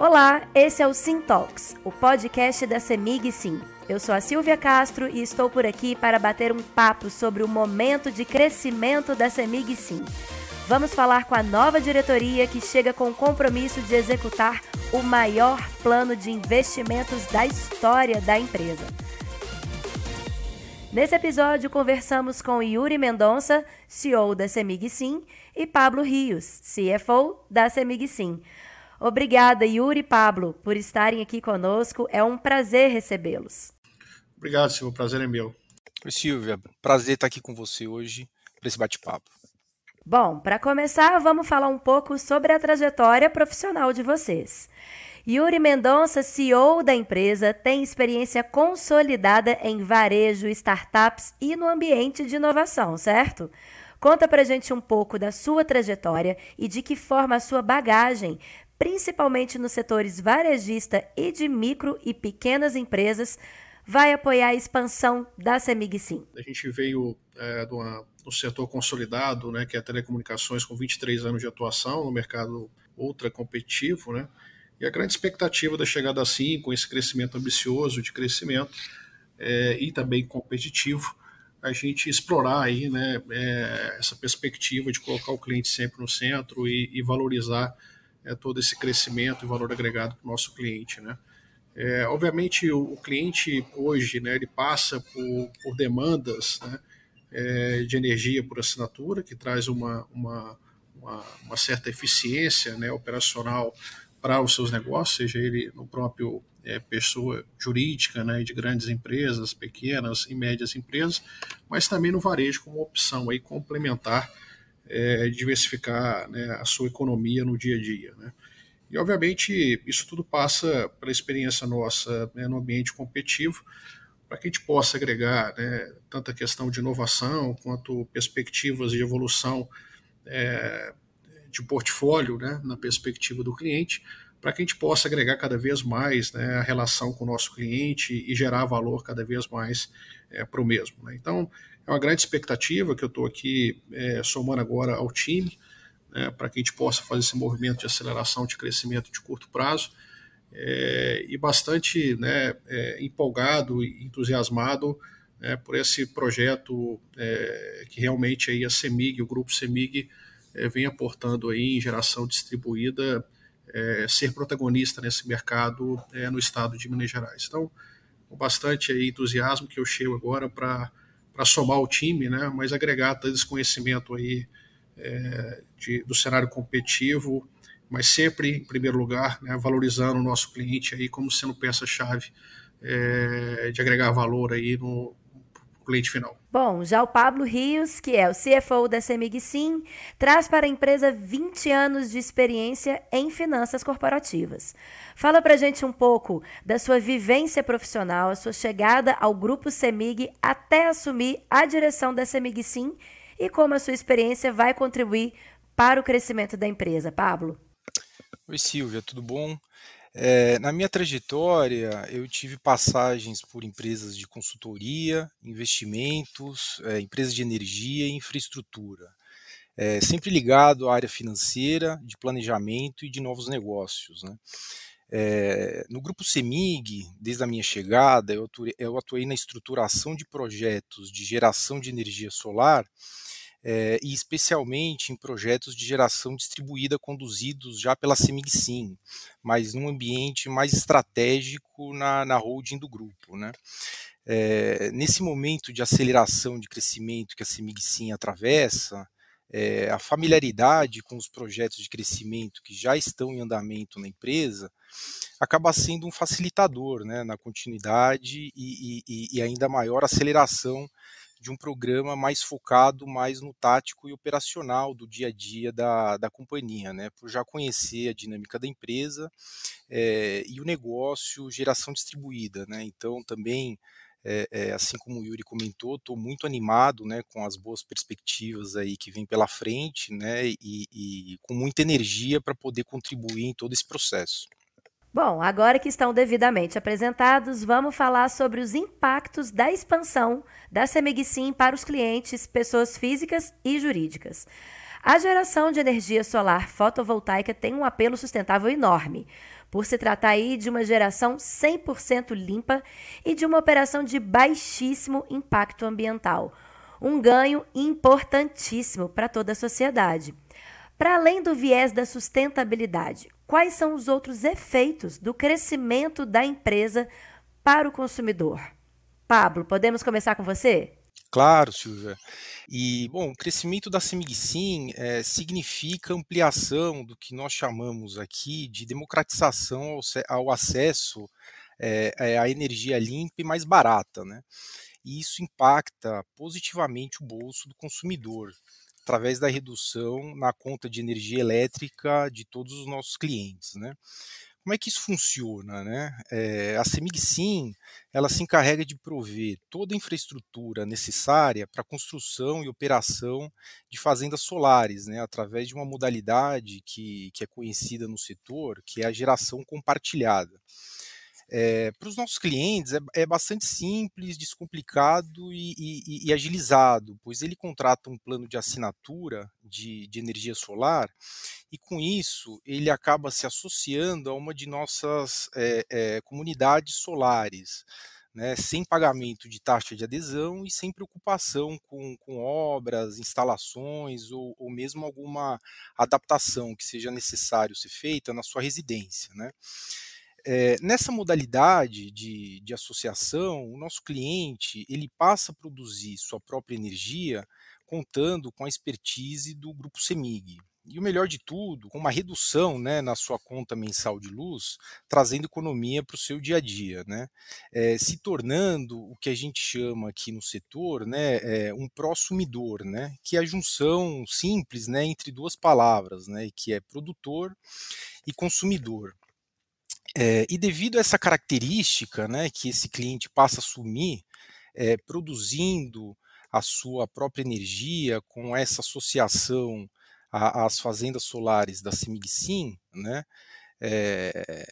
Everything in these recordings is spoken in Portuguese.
Olá, esse é o Sim Talks, o podcast da Semig Sim. Eu sou a Silvia Castro e estou por aqui para bater um papo sobre o momento de crescimento da Semig Sim. Vamos falar com a nova diretoria que chega com o compromisso de executar o maior plano de investimentos da história da empresa. Nesse episódio, conversamos com Yuri Mendonça, CEO da Semig Sim, e Pablo Rios, CFO da Semig Sim. Obrigada, Yuri e Pablo, por estarem aqui conosco. É um prazer recebê-los. Obrigado, Silvio. O prazer é meu. Oi, Silvia. Prazer estar aqui com você hoje para esse bate-papo. Bom, para começar, vamos falar um pouco sobre a trajetória profissional de vocês. Yuri Mendonça, CEO da empresa, tem experiência consolidada em varejo, startups e no ambiente de inovação, certo? Conta pra gente um pouco da sua trajetória e de que forma a sua bagagem principalmente nos setores varejista e de micro e pequenas empresas, vai apoiar a expansão da Semigsim. A gente veio é, do, do setor consolidado, né, que é telecomunicações, com 23 anos de atuação no mercado ultra competitivo, né, e a grande expectativa da chegada assim, com esse crescimento ambicioso de crescimento é, e também competitivo, a gente explorar aí, né, é, essa perspectiva de colocar o cliente sempre no centro e, e valorizar é, todo esse crescimento e valor agregado para o nosso cliente, né? É, obviamente o, o, cliente hoje, né, ele passa por, por demandas, né, é, de energia por assinatura, que traz uma, uma, uma, uma certa eficiência, né, operacional para os seus negócios, seja ele no próprio é, pessoa jurídica, né, de grandes empresas, pequenas e médias empresas, mas também no varejo como opção aí complementar é, diversificar né, a sua economia no dia a dia. Né? E, obviamente, isso tudo passa pela experiência nossa né, no ambiente competitivo, para que a gente possa agregar né, tanto a questão de inovação quanto perspectivas de evolução é, de portfólio né, na perspectiva do cliente, para que a gente possa agregar cada vez mais né, a relação com o nosso cliente e gerar valor cada vez mais é, para o mesmo. Né? Então, é uma grande expectativa que eu estou aqui é, somando agora ao time, né, para que a gente possa fazer esse movimento de aceleração de crescimento de curto prazo. É, e bastante né, é, empolgado e entusiasmado né, por esse projeto é, que realmente aí a CEMIG, o grupo CEMIG, é, vem aportando aí em geração distribuída, é, ser protagonista nesse mercado no estado de Minas Gerais. Então, com bastante entusiasmo que eu chego agora para para somar o time, né, mas agregar todo esse conhecimento aí é, de, do cenário competitivo, mas sempre em primeiro lugar, né, valorizando o nosso cliente aí como sendo peça-chave é, de agregar valor aí no, cliente final. Bom, já o Pablo Rios, que é o CFO da Semig Sim, traz para a empresa 20 anos de experiência em finanças corporativas. Fala para gente um pouco da sua vivência profissional, a sua chegada ao grupo Semig até assumir a direção da Semig Sim e como a sua experiência vai contribuir para o crescimento da empresa. Pablo. Oi, Silvia, tudo bom? É, na minha trajetória, eu tive passagens por empresas de consultoria, investimentos, é, empresas de energia e infraestrutura, é, sempre ligado à área financeira, de planejamento e de novos negócios. Né? no grupo CEMIG, desde a minha chegada, eu atuei, eu atuei na estruturação de projetos de geração de energia solar é, e especialmente em projetos de geração distribuída conduzidos já pela Semigsim, mas num ambiente mais estratégico na, na holding do grupo. Né? É, nesse momento de aceleração de crescimento que a Semigsim atravessa, é, a familiaridade com os projetos de crescimento que já estão em andamento na empresa acaba sendo um facilitador né, na continuidade e, e, e ainda maior aceleração de um programa mais focado mais no tático e operacional do dia a dia da, da companhia, né? Por já conhecer a dinâmica da empresa é, e o negócio geração distribuída, né? Então também é, é, assim como o Yuri comentou, estou muito animado, né, com as boas perspectivas aí que vem pela frente, né, e, e com muita energia para poder contribuir em todo esse processo. Bom, agora que estão devidamente apresentados, vamos falar sobre os impactos da expansão da Semigsim para os clientes, pessoas físicas e jurídicas. A geração de energia solar fotovoltaica tem um apelo sustentável enorme. por se tratar aí de uma geração 100% limpa e de uma operação de baixíssimo impacto ambiental. Um ganho importantíssimo para toda a sociedade. Para além do viés da sustentabilidade, quais são os outros efeitos do crescimento da empresa para o consumidor? Pablo, podemos começar com você? Claro, Silvia. E, bom, o crescimento da Semigsim é, significa ampliação do que nós chamamos aqui de democratização ao, ao acesso é, à energia limpa e mais barata, né? E isso impacta positivamente o bolso do consumidor, através da redução na conta de energia elétrica de todos os nossos clientes, né? Como é que isso funciona? Né? É, a Semigsim ela se encarrega de prover toda a infraestrutura necessária para construção e operação de fazendas solares, né, através de uma modalidade que, que é conhecida no setor, que é a geração compartilhada. É, para os nossos clientes é, é, bastante simples, descomplicado e, e, e, agilizado, pois ele contrata um plano de assinatura de, de, energia solar e com isso ele acaba se associando a uma de nossas é, comunidades solares. Né, sem pagamento de taxa de adesão e sem preocupação com, com obras, instalações ou, ou mesmo alguma adaptação que seja necessário ser feita na sua residência. Né? É, nessa modalidade de, de associação, o nosso cliente ele passa a produzir sua própria energia contando com a expertise do grupo Semig. E o melhor de tudo, com uma redução né, na sua conta mensal de luz, trazendo economia para o seu dia a dia, né? É, se tornando o que a gente chama aqui no setor né, é, um prosumidor, né, que é a junção simples né, entre duas palavras, né, que é produtor e consumidor. É, e devido a essa característica né, que esse cliente passa a assumir, é, produzindo a sua própria energia com essa associação às fazendas solares da Semigsim, né, é,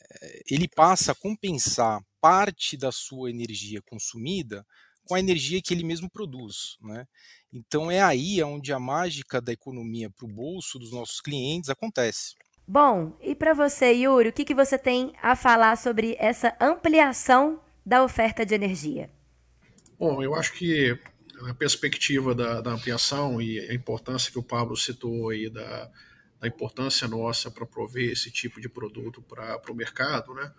ele passa a compensar parte da sua energia consumida com a energia que ele mesmo produz. Né? Então é aí onde a mágica da economia para o bolso dos nossos clientes acontece. Bom, e para você, Yuri, o que, que você tem a falar sobre essa ampliação da oferta de energia? Bom, eu acho que a perspectiva da, da ampliação e a importância que o Pablo citou aí da, da importância nossa para prover esse tipo de produto para o mercado, né?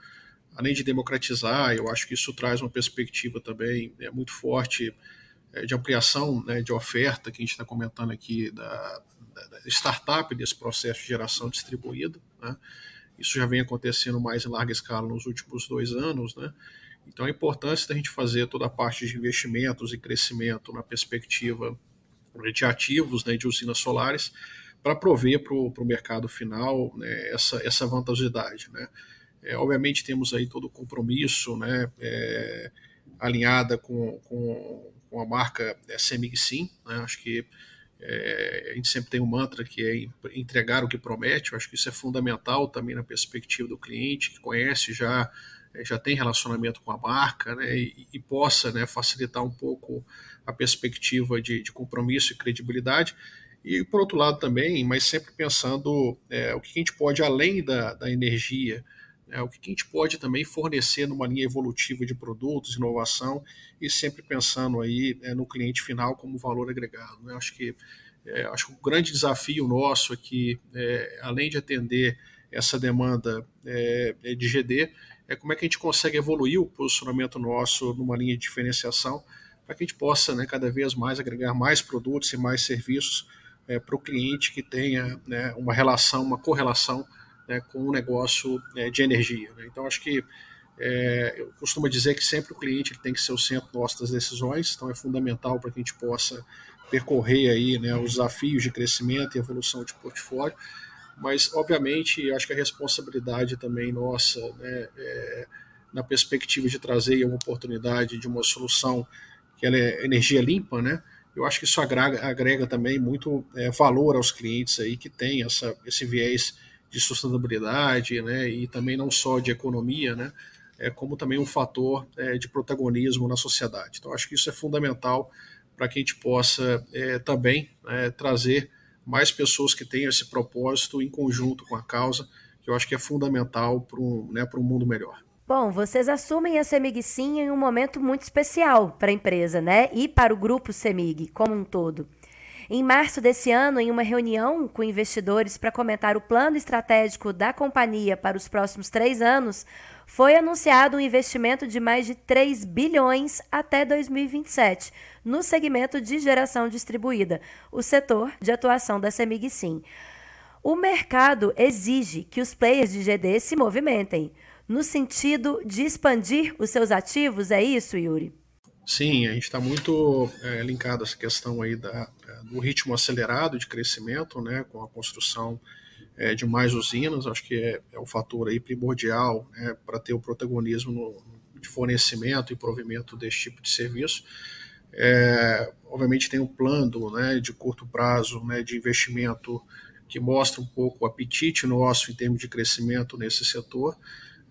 além de democratizar, eu acho que isso traz uma perspectiva também é, muito forte é, de ampliação né, de oferta que a gente está comentando aqui da, startup desse processo de geração distribuída. Né? Isso já vem acontecendo mais em larga escala nos últimos dois anos. Né? Então, a importância da gente fazer toda a parte de investimentos e crescimento na perspectiva de ativos né, de usinas solares para prover para o mercado final né, essa, essa vantajosidade. Né? É, obviamente, temos aí todo o compromisso né, é, alinhada com, com, com, a marca é, Semig-Sim. Né? Acho que é, a gente sempre tem um mantra que é entregar o que promete. Eu acho que isso é fundamental também na perspectiva do cliente que conhece já é, já tem relacionamento com a marca, né, e, e possa né, facilitar um pouco a perspectiva de, de, compromisso e credibilidade. E por outro lado também, mas sempre pensando é, o que a gente pode além da, da energia, né, o que a gente pode também fornecer numa linha evolutiva de produtos, inovação e sempre pensando aí é, no cliente final como valor agregado. Né? Acho que é, acho que o grande desafio nosso aqui, é, além de atender essa demanda é, de GD, é como é que a gente consegue evoluir o posicionamento nosso numa linha de diferenciação para que a gente possa né, cada vez mais agregar mais produtos e mais serviços é, para o cliente que tenha né, uma relação, uma correlação né, com o um negócio é, de energia. Né? Então, acho que é, eu costumo dizer que sempre o cliente tem que ser o centro nosso das decisões, então é fundamental para que a gente possa percorrer aí né, os desafios de crescimento e evolução de portfólio, mas obviamente acho que a responsabilidade também nossa né, é, na perspectiva de trazer uma oportunidade de uma solução que ela é energia limpa, né? Eu acho que isso agrega, agrega também muito é, valor aos clientes aí que tem esse viés de sustentabilidade, né, e também não só de economia, né, é, como também um fator é, de protagonismo na sociedade. Então, acho que isso é fundamental para que a gente possa é, também é, trazer mais pessoas que tenham esse propósito em conjunto com a causa, que eu acho que é fundamental para um, né, um mundo melhor. Bom, vocês assumem a Semig Sim em um momento muito especial para a empresa, né? E para o grupo Semig como um todo. Em março desse ano, em uma reunião com investidores para comentar o plano estratégico da companhia para os próximos três anos, foi anunciado um investimento de mais de 3 bilhões até 2027 no segmento de geração distribuída, o setor de atuação da Semig Sim. O mercado exige que os players de GD se movimentem no sentido de expandir os seus ativos, é isso, Yuri? Sim, a gente está muito é, linkado a essa questão aí da, é, do ritmo acelerado de crescimento, né, com a construção é, de mais usinas, acho que é, é um fator aí primordial né, para ter o protagonismo no, de fornecimento e provimento desse tipo de serviço. É, obviamente tem um plano né, de curto prazo né, de investimento que mostra um pouco o apetite nosso em termos de crescimento nesse setor,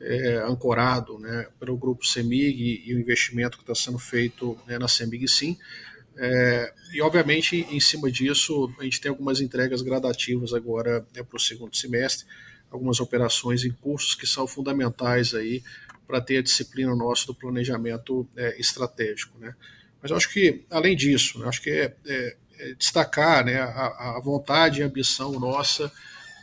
é, ancorado né, pelo grupo CEMIG e o investimento que está sendo feito né, na CEMIG Sim. É, e, obviamente, em cima disso, a gente tem algumas entregas gradativas agora né, para o segundo semestre, algumas operações em cursos que são fundamentais aí para ter a disciplina nossa do planejamento é, estratégico. Né? Mas eu acho que, além disso, né, acho que é, é, é destacar né, a, a, vontade e a ambição nossa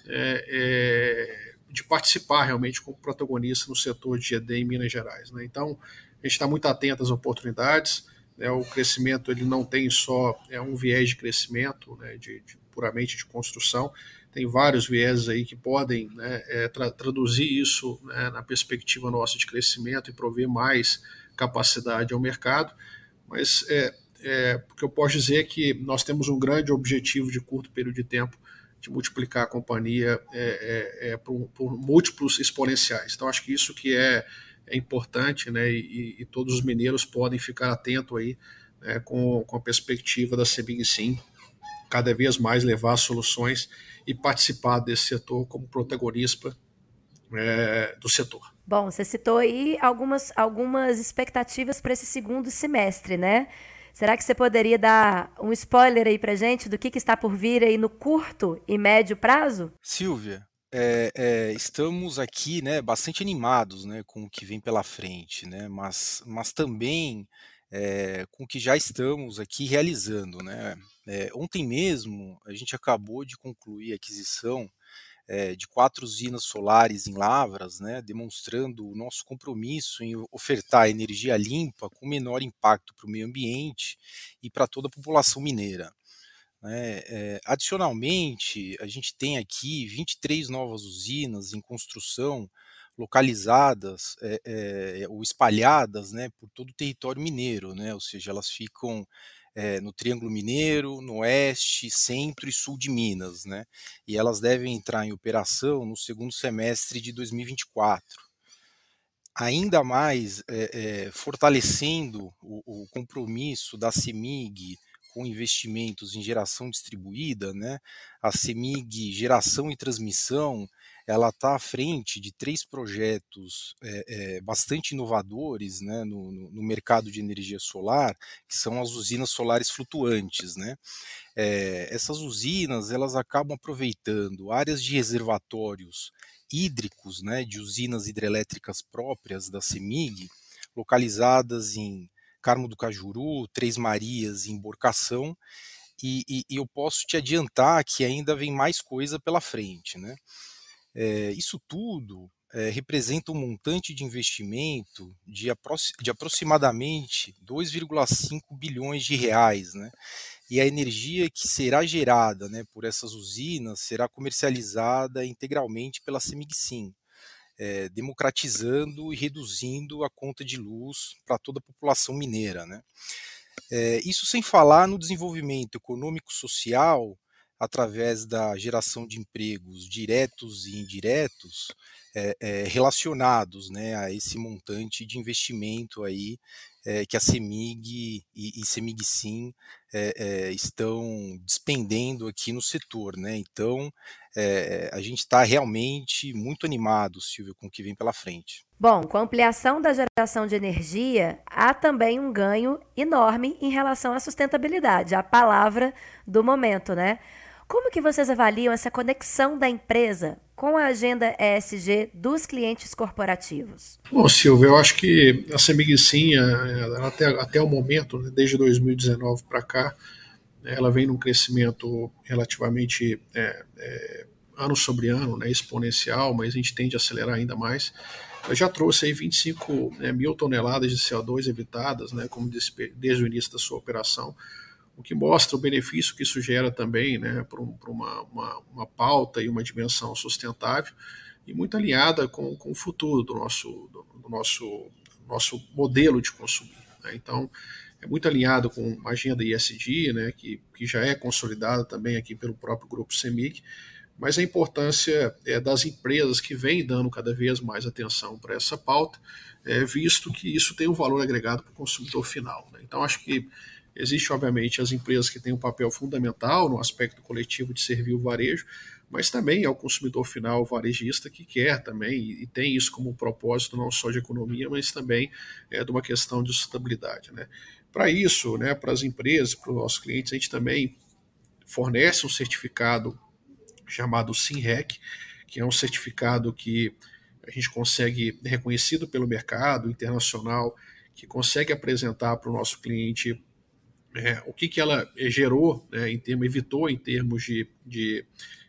é, é, de participar realmente como protagonista no setor de ED em Minas Gerais. Né? Então, a gente está muito atento às oportunidades. Né? O crescimento ele não tem só é um viés de crescimento, né, de, de puramente de construção, tem vários viés aí que podem né, é, tra traduzir isso né, na perspectiva nossa de crescimento e prover mais capacidade ao mercado. Mas é, é, o que eu posso dizer é que nós temos um grande objetivo de curto período de tempo de multiplicar a companhia é, é, é por, por, múltiplos exponenciais. Então, acho que isso que é, é importante, né, e, e, todos os mineiros podem ficar atentos aí né, com, com a perspectiva da Sebing Sim, cada vez mais levar soluções e participar desse setor como protagonista é, do setor. Bom, você citou aí algumas, algumas expectativas para esse segundo semestre, né? Será que você poderia dar um spoiler aí para gente do que, que está por vir aí no curto e médio prazo? Silvia, é, é, estamos aqui né, bastante animados né, com o que vem pela frente, né, mas, mas também é, com o que já estamos aqui realizando. Né. É, ontem mesmo a gente acabou de concluir a aquisição é, de quatro usinas solares em Lavras, né, demonstrando o nosso compromisso em ofertar energia limpa com menor impacto para o meio ambiente e para toda a população mineira. Né. É, adicionalmente, a gente tem aqui 23 novas usinas em construção localizadas é, é, ou espalhadas né, por todo o território mineiro, né, ou seja, elas ficam é, no Triângulo Mineiro, no oeste, centro e sul de Minas, né? E elas devem entrar em operação no segundo semestre de 2024. Ainda mais é, é, fortalecendo o, o, compromisso da CEMIG com investimentos em geração distribuída, né? A CEMIG Geração e Transmissão ela está à frente de três projetos é, é, bastante inovadores né, no, no, mercado de energia solar, que são as usinas solares flutuantes. Né? É, essas usinas elas acabam aproveitando áreas de reservatórios hídricos né, de usinas hidrelétricas próprias da CEMIG, localizadas em Carmo do Cajuru, Três Marias Emborcação, e, e, e eu posso te adiantar que ainda vem mais coisa pela frente. Né? É, isso tudo é, representa um montante de investimento de, aprox de aproximadamente 2,5 bilhões de reais, né? E a energia que será gerada né, por essas usinas será comercializada integralmente pela Semigsim, é, democratizando e reduzindo a conta de luz para toda a população mineira. Né? É, isso sem falar no desenvolvimento econômico-social através da geração de empregos diretos e indiretos é, é, relacionados né, a esse montante de investimento aí é, que a CEMIG e, e CEMIG Sim estão despendendo aqui no setor. Né? Então, a gente está realmente muito animado, Silvio, com o que vem pela frente. Bom, com a ampliação da geração de energia, há também um ganho enorme em relação à sustentabilidade, a palavra do momento, né? Como que vocês avaliam essa conexão da empresa com a agenda ESG dos clientes corporativos? Bom, Silvio, eu acho que a Semig sim, até, até o momento, né, desde 2019 para cá, ela vem num crescimento relativamente é, é, ano sobre ano, né, exponencial, mas a gente tende a acelerar ainda mais. Ela já trouxe aí 25 né, mil toneladas de CO2 evitadas, né, como desde o início da sua operação, o que mostra o benefício que isso gera também né, para um, uma, uma, uma, pauta e uma dimensão sustentável e muito alinhada com, com o futuro do nosso, do, do nosso, nosso modelo de consumir. Né? Então, é muito alinhado com a agenda ISD, né, que, que já é consolidada também aqui pelo próprio grupo CEMIC, mas a importância é, das empresas que vêm dando cada vez mais atenção para essa pauta, é, visto que isso tem um valor agregado para o consumidor final. Né? Então, acho que existe, obviamente, as empresas que têm um papel fundamental no aspecto coletivo de servir o varejo, mas também é o consumidor final, o varejista, que quer também, e tem isso como propósito não só de economia, mas também é, de uma questão de sustentabilidade. Né? Para isso, né, para as empresas, para os nossos clientes, a gente também fornece um certificado chamado SINREC, que é um certificado que a gente consegue, reconhecido pelo mercado internacional, que consegue apresentar para o nosso cliente é, o que, que ela gerou, né, em termos, evitou em termos de, de,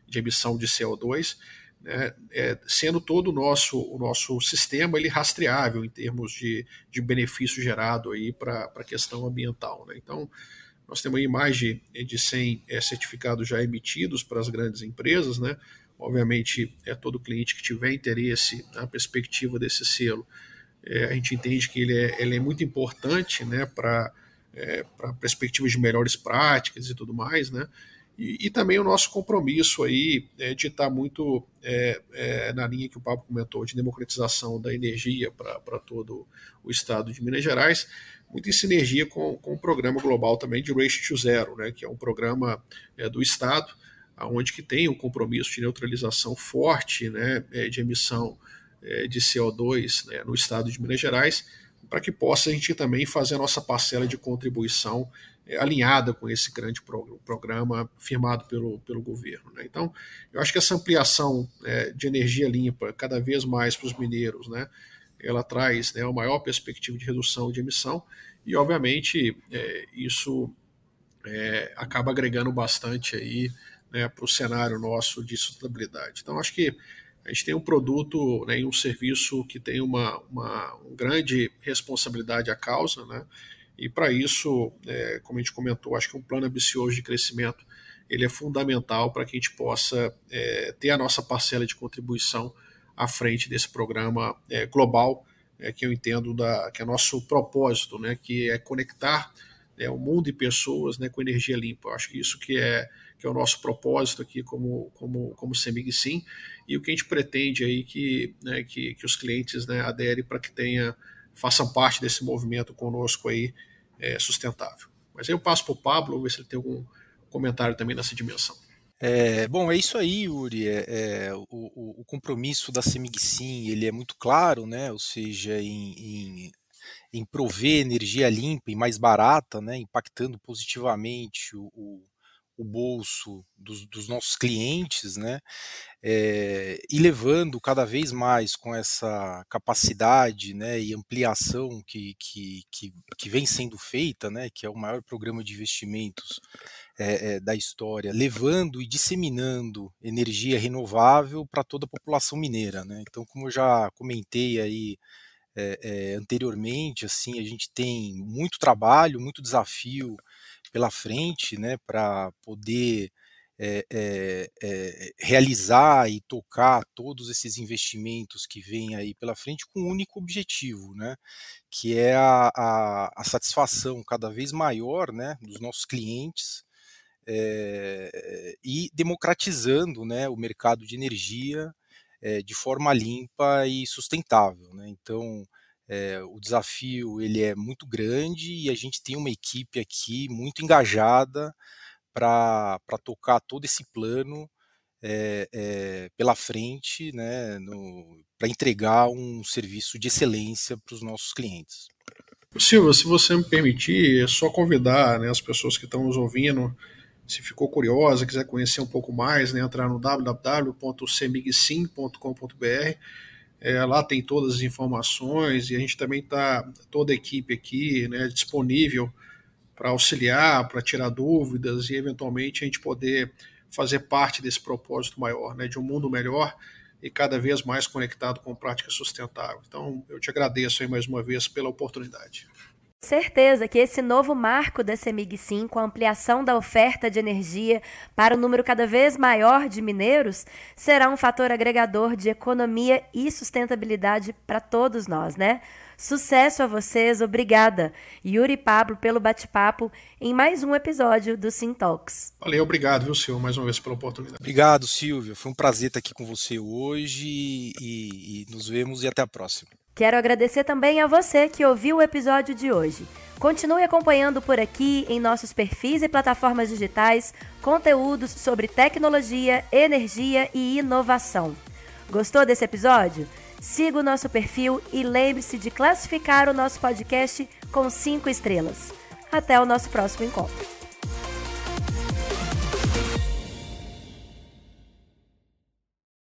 de emissão de CO2, né, é, sendo todo o nosso, o nosso sistema ele rastreável em termos de, de benefício gerado para a questão ambiental. Né? Então, nós temos aí mais de, de 100 é, certificados já emitidos para as grandes empresas, né? Obviamente, é todo cliente que tiver interesse na perspectiva desse selo, é, a gente entende que ele é, ele é muito importante, né, para é, para perspectivas de melhores práticas e tudo mais, né? E, e também o nosso compromisso aí é de estar muito é, é, na linha que o Pablo comentou, de democratização da energia para todo o estado de Minas Gerais, muito em sinergia com, com o programa global também de Race to Zero, né, que é um programa é, do Estado, onde que tem um compromisso de neutralização forte né, de emissão de CO2 né, no estado de Minas Gerais, para que possa a gente também fazer a nossa parcela de contribuição é, alinhada com esse grande pro, programa firmado pelo, pelo governo. Né? Então, eu acho que essa ampliação é, de energia limpa cada vez mais para os mineiros, né, ela traz né, uma maior perspectiva de redução de emissão e, obviamente, é, isso é, acaba agregando bastante aí né, para o cenário nosso de sustentabilidade. Então, acho que a gente tem um produto né, e um serviço que tem uma, uma, uma grande responsabilidade à causa, né? E para isso, é, como a gente comentou, acho que um plano ambicioso de crescimento ele é fundamental para que a gente possa é, ter a nossa parcela de contribuição à frente desse programa é, global, é, que eu entendo da, que é nosso propósito, né, que é conectar né, o mundo e pessoas né, com energia limpa. Eu acho que isso que é, que é o nosso propósito aqui como, como, como CEMIG Sim, e o que a gente pretende aí que, né, que, que os clientes né, aderem para que tenha, façam parte desse movimento conosco aí é, sustentável. Mas aí eu passo para o Pablo, ver se ele tem algum comentário também nessa dimensão. É, bom, é isso aí, Yuri. É, é, o, o, compromisso da Semigsim ele é muito claro, né? Ou seja, em, em, em, prover energia limpa e mais barata, né? Impactando positivamente o, o bolso dos, dos, nossos clientes, né? É, e levando cada vez mais com essa capacidade, né? E ampliação que, que, que, que vem sendo feita, né? Que é o maior programa de investimentos é, é, da história, levando e disseminando energia renovável para toda a população mineira. Né? Então, como eu já comentei aí anteriormente, assim, a gente tem muito trabalho, muito desafio pela frente, né, para poder é, é, é, realizar e tocar todos esses investimentos que vêm aí pela frente com um único objetivo, né, que é a, a, a satisfação cada vez maior, né, dos nossos clientes é, e democratizando né, o mercado de energia é, de forma limpa e sustentável. Né? Então, é, o desafio ele é muito grande e a gente tem uma equipe aqui muito engajada para tocar todo esse plano é, é, pela frente, né, para entregar um serviço de excelência para os nossos clientes. Silva, se você me permitir, é só convidar né, as pessoas que estão nos ouvindo Se ficou curiosa, quiser conhecer um pouco mais, né, entrar no www.semigsim.com.br. É, lá tem todas as informações e a gente também está, toda a equipe aqui, né, disponível para auxiliar, para tirar dúvidas e eventualmente a gente poder fazer parte desse propósito maior, né, de um mundo melhor e cada vez mais conectado com prática sustentável. Então, eu te agradeço aí mais uma vez pela oportunidade. Certeza que esse novo marco da CEMIG Sim, com a ampliação da oferta de energia para um número cada vez maior de mineiros, será um fator agregador de economia e sustentabilidade para todos nós, né? Sucesso a vocês, obrigada, Yuri e Pablo, pelo bate-papo em mais um episódio do Sim Talks. Valeu, obrigado, viu, Silvio, mais uma vez pela oportunidade. Obrigado, Silvio. Foi um prazer estar aqui com você hoje e, e nos vemos e até a próxima. Quero agradecer também a você que ouviu o episódio de hoje. Continue acompanhando por aqui em nossos perfis e plataformas digitais conteúdos sobre tecnologia, energia e inovação. Gostou desse episódio? Siga o nosso perfil e lembre-se de classificar o nosso podcast com 5 estrelas. Até o nosso próximo encontro.